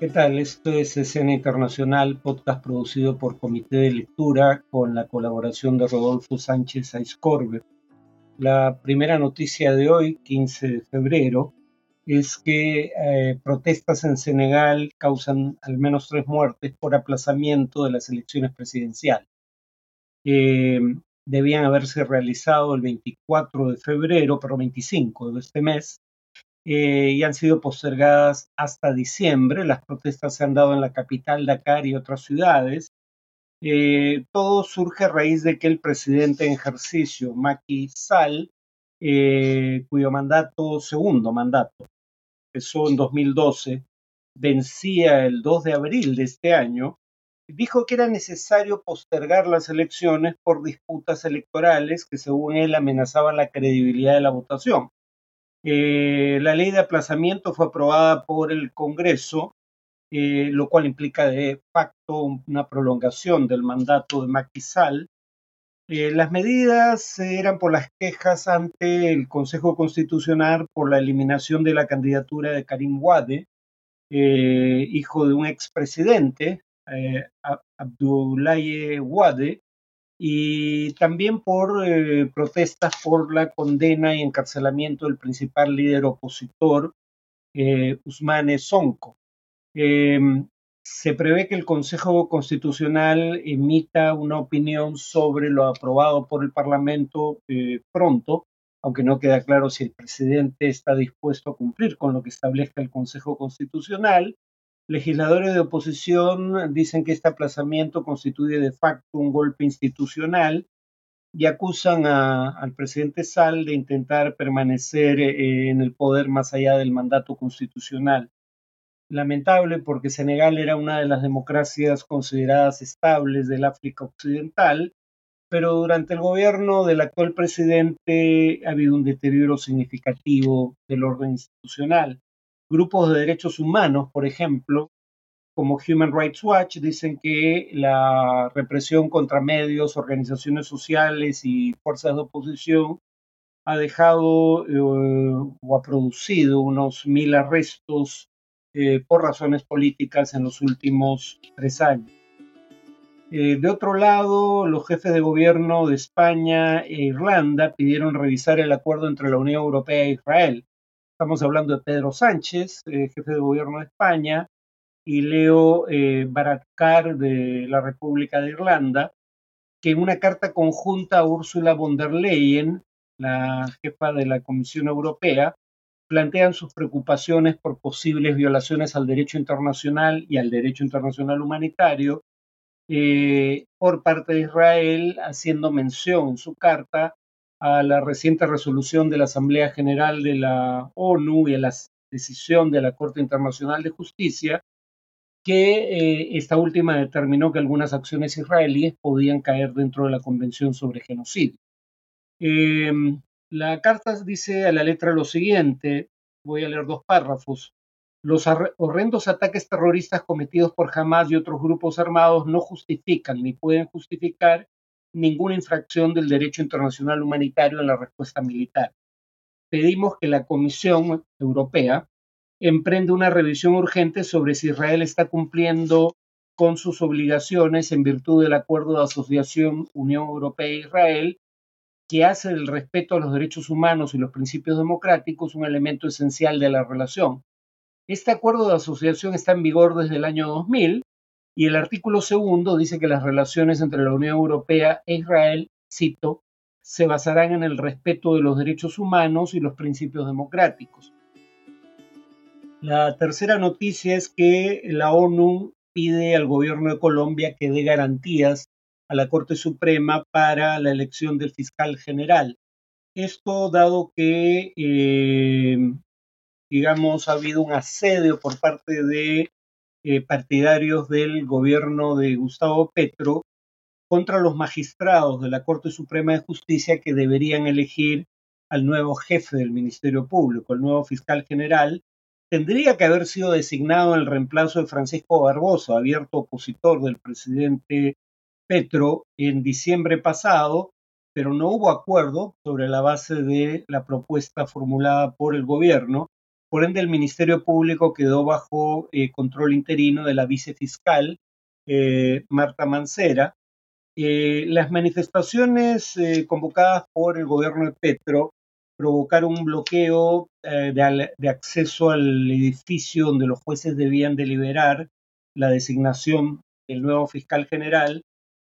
¿Qué tal? Esto es Escena Internacional, podcast producido por Comité de Lectura con la colaboración de Rodolfo Sánchez Aiscorbe. La primera noticia de hoy, 15 de febrero, es que eh, protestas en Senegal causan al menos tres muertes por aplazamiento de las elecciones presidenciales. Eh, debían haberse realizado el 24 de febrero, pero 25 de este mes, eh, y han sido postergadas hasta diciembre. Las protestas se han dado en la capital, Dakar y otras ciudades. Eh, todo surge a raíz de que el presidente en ejercicio, Macky Sall, eh, cuyo mandato, segundo mandato, empezó en 2012, vencía el 2 de abril de este año, dijo que era necesario postergar las elecciones por disputas electorales que según él amenazaban la credibilidad de la votación. Eh, la ley de aplazamiento fue aprobada por el Congreso, eh, lo cual implica de facto una prolongación del mandato de Macky Sall. Eh, las medidas eran por las quejas ante el Consejo Constitucional por la eliminación de la candidatura de Karim Wade, hijo de un expresidente, Abdoulaye Wade, y también por eh, protestas por la condena y encarcelamiento del principal líder opositor, eh, Usmane Sonko. Em, se prevé que el Consejo Constitucional emita una opinión sobre lo aprobado por el Parlamento eh, pronto, aunque no queda claro si el presidente está dispuesto a cumplir con lo que establezca el Consejo Constitucional. Legisladores de oposición dicen que este aplazamiento constituye de facto un golpe institucional y acusan al presidente Sal de intentar permanecer eh, en el poder más allá del mandato constitucional. Lamentable porque Senegal era una de las democracias consideradas estables del África Occidental, pero durante el gobierno del actual presidente ha habido un deterioro significativo del orden institucional. Grupos de derechos humanos, por ejemplo, como Human Rights Watch, dicen que la represión contra medios, organizaciones sociales y fuerzas de oposición ha dejado eh, o ha producido unos mil arrestos eh, por razones políticas en los últimos tres años. Eh, de otro lado, los jefes de gobierno de España e Irlanda pidieron revisar el acuerdo entre la Unión Europea e Israel. Estamos hablando de Pedro Sánchez, eh, jefe de gobierno de España, y Leo eh, de la República de Irlanda, que en una carta conjunta a Ursula von der Leyen, la jefa de la Comisión Europea, plantean sus preocupaciones por posibles violaciones al derecho internacional y al derecho internacional humanitario eh, por parte de Israel, haciendo mención en su carta a la reciente resolución de la Asamblea General de la ONU y a la decisión de la Corte Internacional de Justicia, que eh, esta última determinó que algunas acciones israelíes podían caer dentro de la Convención sobre Genocidio. Em, la carta dice a la letra lo siguiente, voy a leer dos párrafos. Los horrendos ataques terroristas cometidos por Hamas y otros grupos armados no justifican ni pueden justificar ninguna infracción del derecho internacional humanitario en la respuesta militar. Pedimos que la Comisión Europea emprenda una revisión urgente sobre si Israel está cumpliendo con sus obligaciones en virtud del acuerdo de asociación Unión Europea-Israel, que hace del respeto a los derechos humanos y los principios democráticos un elemento esencial de la relación. Este acuerdo de asociación está en vigor desde el año 2000 y el artículo segundo dice que las relaciones entre la Unión Europea e Israel, cito, se basarán en el respeto de los derechos humanos y los principios democráticos. La tercera noticia es que la ONU pide al gobierno de Colombia que dé garantías a la Corte Suprema para la elección del fiscal general. Esto dado que, eh, digamos, ha habido un asedio por parte de eh, partidarios del gobierno de Gustavo Petro contra los magistrados de la Corte Suprema de Justicia que deberían elegir al nuevo jefe del Ministerio Público, el nuevo fiscal general, tendría que haber sido designado en el reemplazo de Francisco Barbosa, abierto opositor del presidente Petro en diciembre pasado, pero no hubo acuerdo sobre la base de la propuesta formulada por el gobierno Por ende, el Ministerio Público quedó bajo eh, control interino de la vicefiscal eh, Marta Mancera. Eh, las manifestaciones convocadas por el gobierno de Petro provocaron un bloqueo de, de, acceso al edificio donde los jueces debían deliberar la designación del nuevo fiscal general,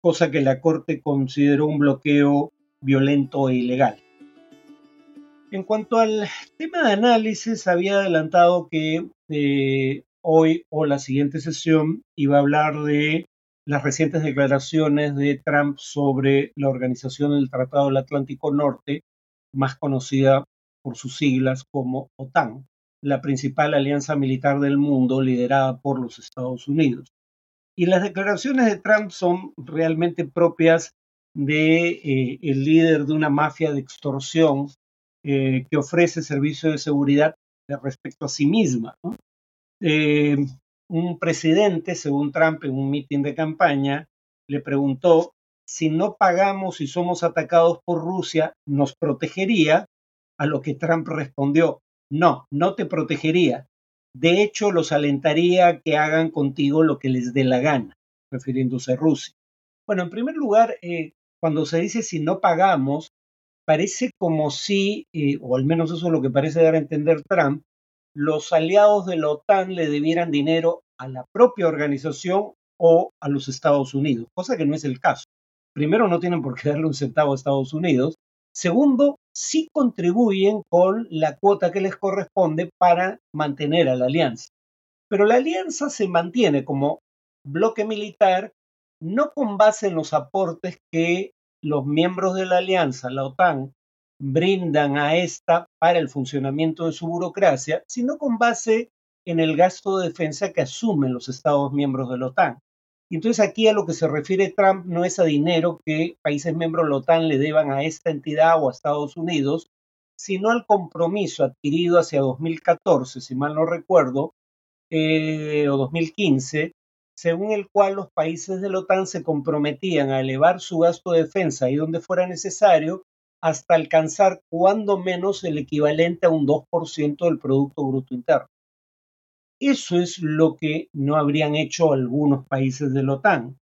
cosa que la Corte consideró un bloqueo violento e ilegal. En cuanto al tema de análisis, había adelantado que eh, hoy o la siguiente sesión iba a hablar de las recientes declaraciones de Trump sobre la organización del Tratado del Atlántico Norte, más conocida por sus siglas como OTAN, la principal alianza militar del mundo liderada por los Estados Unidos. Y las declaraciones de Trump son realmente propias de eh, el líder de una mafia de extorsión eh, que ofrece servicio de seguridad respecto a sí misma. Eh, un presidente, según Trump, en un mitin de campaña, le preguntó si no pagamos y somos atacados por Rusia, ¿nos protegería? A lo que Trump respondió, no, no te protegería. De hecho, los alentaría a que hagan contigo lo que les dé la gana, refiriéndose a Rusia. Bueno, en primer lugar, eh, cuando se dice si no pagamos, parece como si, eh, o al menos eso es lo que parece dar a entender Trump, los aliados de la OTAN le debieran dinero a la propia organización o a los Estados Unidos, cosa que no es el caso. Primero, no tienen por qué darle un centavo a Estados Unidos. Segundo, sí contribuyen con la cuota que les corresponde para mantener a la alianza. Pero la alianza se mantiene como bloque militar no con base en los aportes que los miembros de la alianza, la OTAN, brindan a esta para el funcionamiento de su burocracia, sino con base en el gasto de defensa que asumen los Estados miembros de la OTAN. Entonces aquí a lo que se refiere Trump no es a dinero que países miembros de la OTAN le deban a esta entidad o a Estados Unidos, sino al compromiso adquirido hacia 2014, si mal no recuerdo, eh, o 2015, según el cual los países de la OTAN se comprometían a elevar su gasto de defensa y donde fuera necesario hasta alcanzar cuando menos el equivalente a un 2% del Producto Bruto Interno. Eso es lo que no habrían hecho algunos países de la OTAN.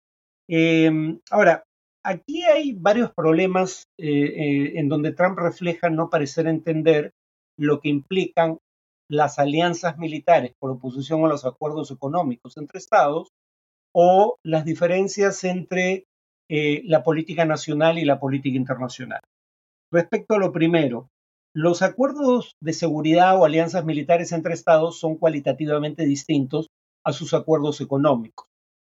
Em, ahora, aquí hay varios problemas eh, eh, en donde Trump refleja no parecer entender lo que implican las alianzas militares por oposición a los acuerdos económicos entre estados o las diferencias entre eh, la política nacional y la política internacional. Respecto a lo primero, los acuerdos de seguridad o alianzas militares entre estados son cualitativamente distintos a sus acuerdos económicos.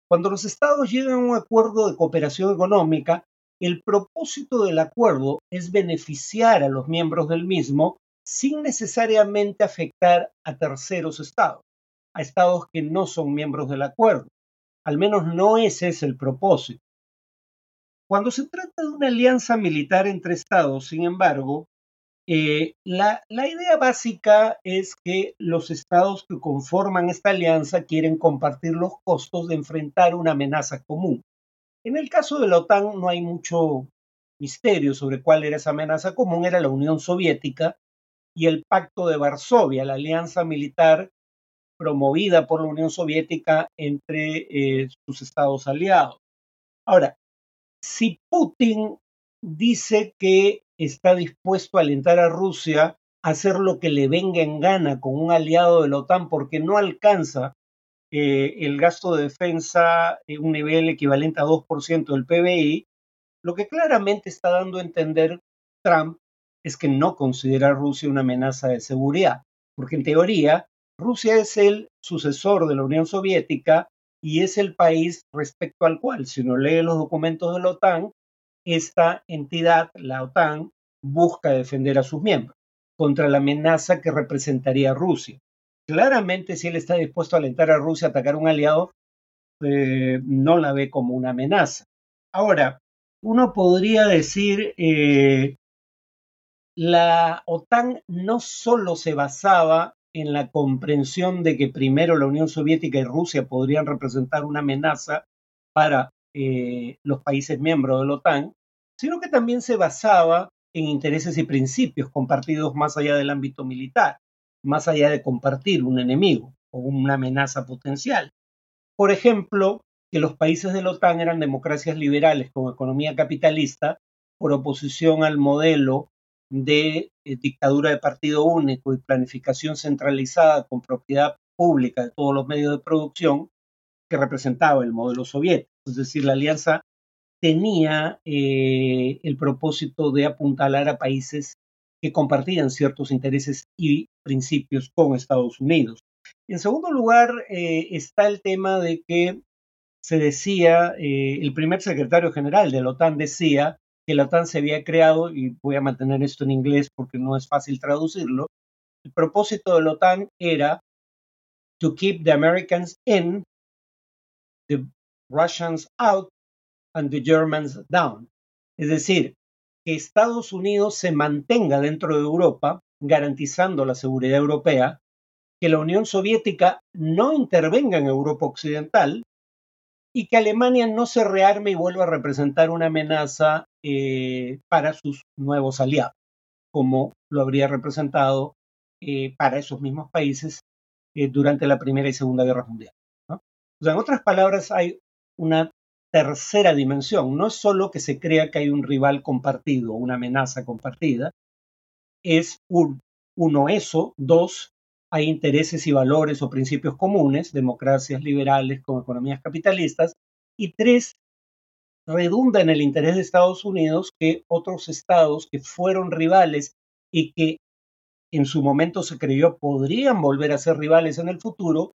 Cuando los estados llegan a un acuerdo de cooperación económica, el propósito del acuerdo es beneficiar a los miembros del mismo sin necesariamente afectar a terceros estados, a estados que no son miembros del acuerdo. Al menos no ese es el propósito. Cuando se trata de una alianza militar entre estados, sin embargo, eh, la, la, idea básica es que los estados que conforman esta alianza quieren compartir los costos de enfrentar una amenaza común. En el caso de la OTAN no hay mucho misterio sobre cuál era esa amenaza común, era la Unión Soviética y el Pacto de Varsovia, la alianza militar promovida por la Unión Soviética entre eh, sus estados aliados. Ahora, si Putin dice que está dispuesto a alentar a Rusia a hacer lo que le venga en gana con un aliado de la OTAN porque no alcanza eh, el gasto de defensa en un nivel equivalente a 2% del PBI, lo que claramente está dando a entender Trump es que no considera a Rusia una amenaza de seguridad, porque en teoría Rusia es el sucesor de la Unión Soviética y es el país respecto al cual, si uno lee los documentos de la OTAN, esta entidad, la OTAN, busca defender a sus miembros contra la amenaza que representaría Rusia. Claramente, si él está dispuesto a alentar a Rusia a atacar a un aliado, eh, no la ve como una amenaza. Ahora, uno podría decir, eh, la OTAN no solo se basaba en la comprensión de que primero la Unión Soviética y Rusia podrían representar una amenaza para eh, los países miembros de la OTAN, sino que también se basaba en intereses y principios compartidos más allá del ámbito militar. más allá de compartir un enemigo o una amenaza potencial. Por ejemplo, que los países de la OTAN eran democracias liberales con economía capitalista por oposición al modelo de eh, dictadura de partido único y planificación centralizada con propiedad pública de todos los medios de producción que representaba el modelo soviético. Es decir, la alianza tenía eh, el propósito de apuntalar a países que compartían ciertos intereses y principios con Estados Unidos. En segundo lugar, eh, está el tema de que se decía, el primer secretario general de la OTAN decía que la OTAN se había creado, y voy a mantener esto en inglés porque no es fácil traducirlo, el propósito de la OTAN era to keep the Americans in, the Russians out, and the Germans down. Es decir, que Estados Unidos se mantenga dentro de Europa, garantizando la seguridad europea, que la Unión Soviética no intervenga en Europa Occidental y que Alemania no se rearme y vuelva a representar una amenaza eh, para sus nuevos aliados, como lo habría representado eh, para esos mismos países eh, durante la Primera y Segunda Guerra Mundial. O sea, en otras palabras, hay una tercera dimensión. No es solo que se crea que hay un rival compartido, una amenaza compartida, es un, uno eso, dos, hay intereses y valores o principios comunes, democracias liberales con economías capitalistas, y tres, redunda en el interés de Estados Unidos que otros estados que fueron rivales y que en su momento se creyó podrían volver a ser rivales en el futuro,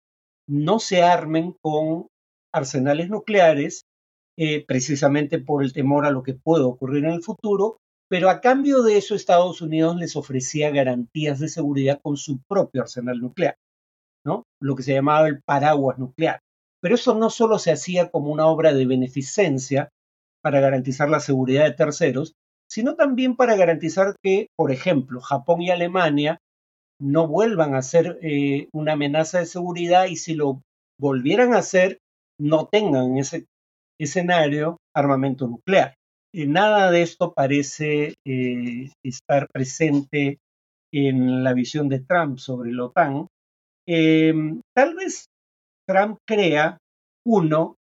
no se armen con arsenales nucleares, eh, precisamente por el temor a lo que puede ocurrir en el futuro, pero a cambio de eso Estados Unidos les ofrecía garantías de seguridad con su propio arsenal nuclear, ¿no? Lo que se llamaba el paraguas nuclear. Pero eso no solo se hacía como una obra de beneficencia para garantizar la seguridad de terceros, sino también para garantizar que, por ejemplo, Japón y Alemania no vuelvan a ser eh, una amenaza de seguridad y si lo volvieran a hacer, no tengan en ese escenario armamento nuclear nada de esto parece eh, estar presente en la visión de Trump sobre la OTAN. Em, tal vez Trump crea, uno,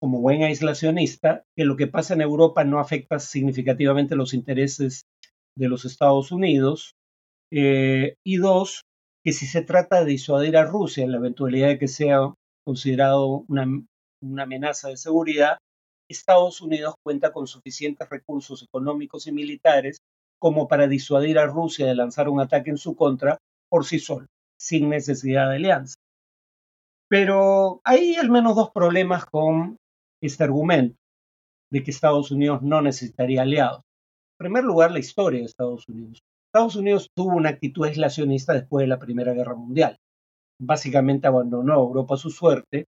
como buen aislacionista, que lo que pasa en Europa no afecta significativamente los intereses de los Estados Unidos. Eh, y dos, que si se trata de disuadir a Rusia en la eventualidad de que sea considerado una amenaza de seguridad, Estados Unidos cuenta con suficientes recursos económicos y militares como para disuadir a Rusia de lanzar un ataque en su contra por sí solo, sin necesidad de alianza. Pero hay al menos dos problemas con este argumento de que Estados Unidos no necesitaría aliados. En primer lugar, la historia de Estados Unidos. Estados Unidos tuvo una actitud aislacionista después de la Primera Guerra Mundial. Básicamente abandonó a Europa a su suerte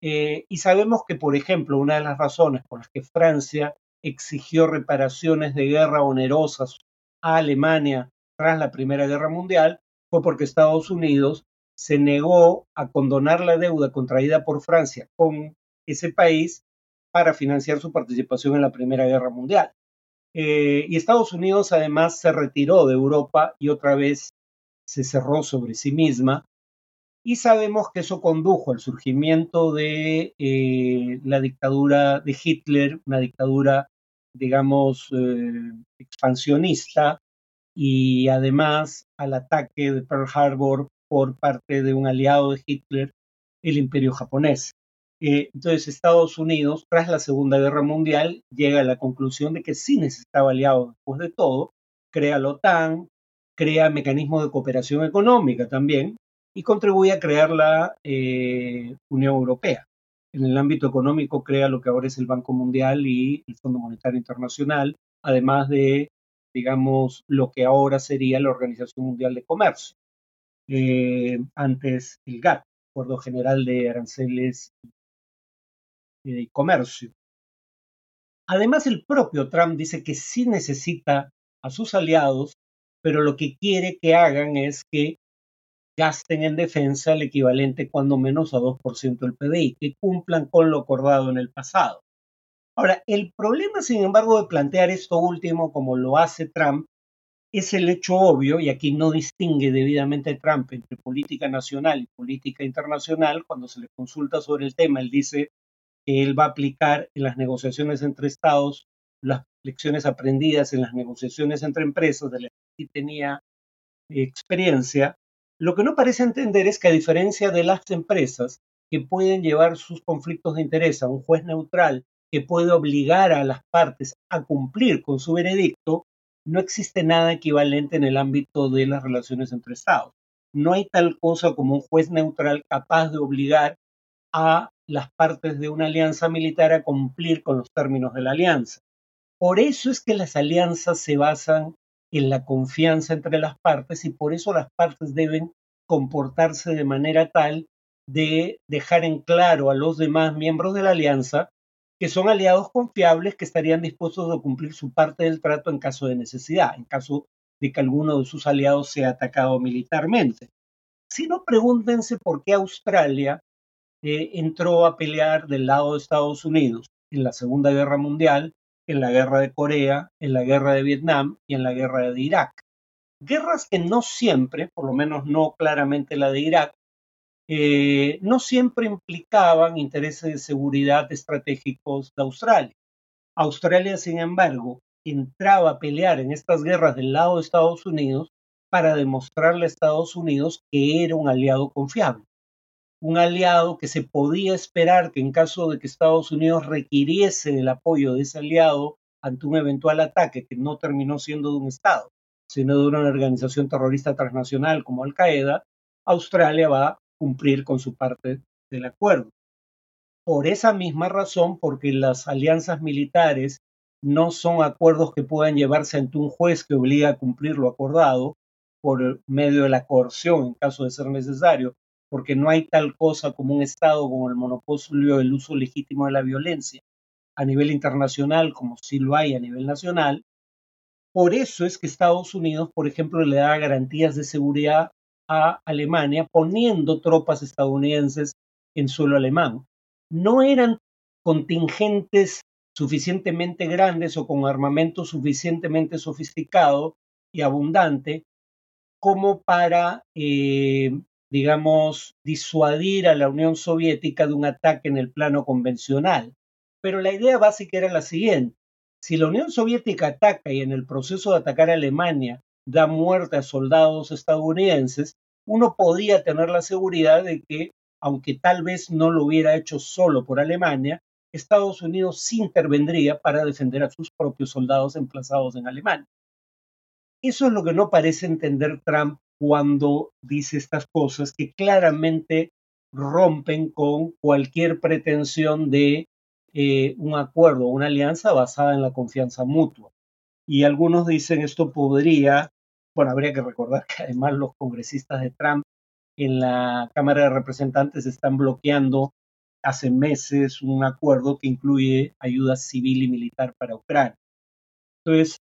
eh, y sabemos que, por ejemplo, una de las razones por las que Francia exigió reparaciones de guerra onerosas a Alemania tras la Primera Guerra Mundial fue porque Estados Unidos se negó a condonar la deuda contraída por Francia con ese país para financiar su participación en la Primera Guerra Mundial. Eh, y Estados Unidos además se retiró de Europa y otra vez se cerró sobre sí misma y sabemos que eso condujo al surgimiento de eh, la dictadura de Hitler, una dictadura, digamos, eh, expansionista, y además al ataque de Pearl Harbor por parte de un aliado de Hitler, el imperio japonés. Eh, entonces Estados Unidos, tras la Segunda Guerra Mundial, llega a la conclusión de que sí necesitaba aliados después de todo, crea la OTAN, crea mecanismos de cooperación económica también, y contribuye a crear la eh, Unión Europea. En el ámbito económico crea lo que ahora es el Banco Mundial y el Fondo Monetario Internacional, además de, digamos, lo que ahora sería la Organización Mundial de Comercio. Eh, antes el GATT, Acuerdo General de Aranceles y Comercio. Además, el propio Trump dice que sí necesita a sus aliados, pero lo que quiere que hagan es que gasten en defensa el equivalente cuando menos a 2% del PBI, que cumplan con lo acordado en el pasado. Ahora, el problema, sin embargo, de plantear esto último como lo hace Trump, es el hecho obvio, y aquí no distingue debidamente Trump entre política nacional y política internacional, cuando se le consulta sobre el tema, él dice que él va a aplicar en las negociaciones entre estados las lecciones aprendidas en las negociaciones entre empresas, de las que tenía experiencia, lo que no parece entender es que a diferencia de las empresas que pueden llevar sus conflictos de interés a un juez neutral que puede obligar a las partes a cumplir con su veredicto, no existe nada equivalente en el ámbito de las relaciones entre Estados. No hay tal cosa como un juez neutral capaz de obligar a las partes de una alianza militar a cumplir con los términos de la alianza. Por eso es que las alianzas se basan en la confianza entre las partes y por eso las partes deben comportarse de manera tal de dejar en claro a los demás miembros de la alianza que son aliados confiables que estarían dispuestos a cumplir su parte del trato en caso de necesidad, en caso de que alguno de sus aliados sea atacado militarmente. Si no, pregúntense por qué Australia eh, entró a pelear del lado de Estados Unidos en la Segunda Guerra Mundial, en la Guerra de Corea, en la Guerra de Vietnam y en la Guerra de Irak. Guerras que no siempre, por lo menos no claramente la de Irak, eh, no siempre implicaban intereses de seguridad estratégicos de Australia. Australia, sin embargo, entraba a pelear en estas guerras del lado de Estados Unidos para demostrarle a Estados Unidos que era un aliado confiable. Un aliado que se podía esperar que en caso de que Estados Unidos requiriese el apoyo de ese aliado ante un eventual ataque que no terminó siendo de un Estado, sino de una organización terrorista transnacional como Al Qaeda, Australia va cumplir con su parte del acuerdo. Por esa misma razón, porque las alianzas militares no son acuerdos que puedan llevarse ante un juez que obliga a cumplir lo acordado por medio de la coerción en caso de ser necesario, porque no hay tal cosa como un Estado con el monopolio del uso legítimo de la violencia a nivel internacional como sí lo hay a nivel nacional. Por eso es que Estados Unidos, por ejemplo, le da garantías de seguridad a Alemania poniendo tropas estadounidenses en suelo alemán. No eran contingentes suficientemente grandes o con armamento suficientemente sofisticado y abundante como para, eh, digamos, disuadir a la Unión Soviética de un ataque en el plano convencional. Pero la idea básica era la siguiente. Si la Unión Soviética ataca y en el proceso de atacar a Alemania da muerte a soldados estadounidenses, uno podía tener la seguridad de que, aunque tal vez no lo hubiera hecho solo por Alemania, Estados Unidos sí intervendría para defender a sus propios soldados emplazados en Alemania. Eso es lo que no parece entender Trump cuando dice estas cosas que claramente rompen con cualquier pretensión de eh, un acuerdo una alianza basada en la confianza mutua. Y algunos dicen esto podría bueno, habría que recordar que además los congresistas de Trump en la Cámara de Representantes están bloqueando hace meses un acuerdo que incluye ayuda civil y militar para Ucrania. Entonces,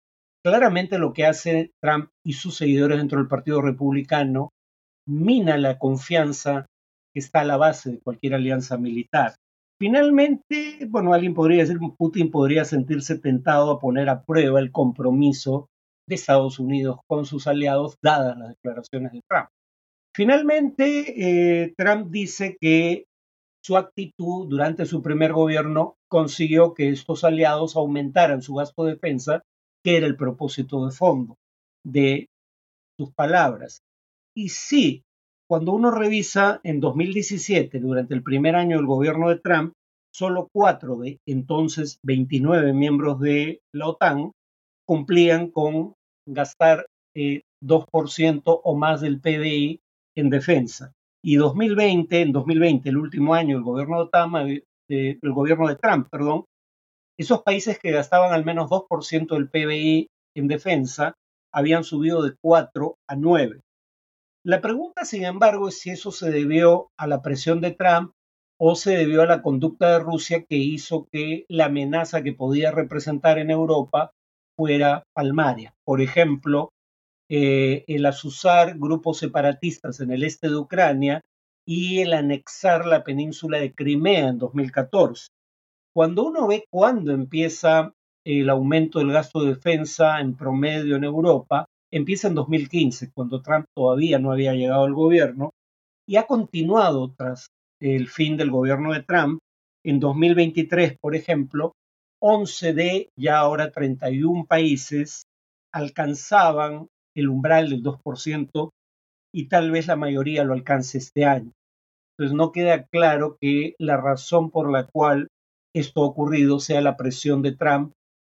claramente lo que hace Trump y sus seguidores dentro del Partido Republicano mina la confianza que está a la base de cualquier alianza militar. Finalmente, bueno, alguien podría decir, Putin podría sentirse tentado a poner a prueba el compromiso de Estados Unidos con sus aliados, dadas las declaraciones de Trump. Finalmente, eh, Trump dice que su actitud durante su primer gobierno consiguió que estos aliados aumentaran su gasto de defensa, que era el propósito de fondo de sus palabras. Y sí, cuando uno revisa en 2017, durante el primer año del gobierno de Trump, solo cuatro de entonces 29 miembros de la OTAN cumplían con gastar 2% eh, o más del PBI en defensa. Y 2020, en 2020, el último año del gobierno de, eh, el gobierno de Trump, perdón, esos países que gastaban al menos 2% del PBI en defensa habían subido de 4 a 9. La pregunta, sin embargo, es si eso se debió a la presión de Trump o se debió a la conducta de Rusia que hizo que la amenaza que podía representar en Europa fuera palmaria. Por ejemplo, eh, el asusar grupos separatistas en el este de Ucrania y el anexar la península de Crimea en 2014. Cuando uno ve cuándo empieza el aumento del gasto de defensa en promedio en Europa, empieza en 2015, cuando Trump todavía no había llegado al gobierno, y ha continuado tras el fin del gobierno de Trump. En 2023, por ejemplo, 11 de ya ahora 31 países alcanzaban el umbral del 2% y tal vez la mayoría lo alcance este año. Entonces no queda claro que la razón por la cual esto ocurrido sea la presión de Trump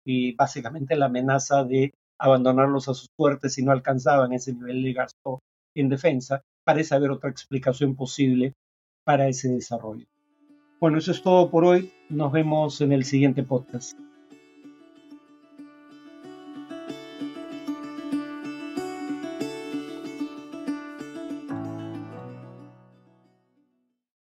y básicamente la amenaza de abandonarlos a sus suertes si no alcanzaban ese nivel de gasto en defensa. Parece haber otra explicación posible para ese desarrollo. Bueno, eso es todo por hoy. Nos vemos en el siguiente podcast.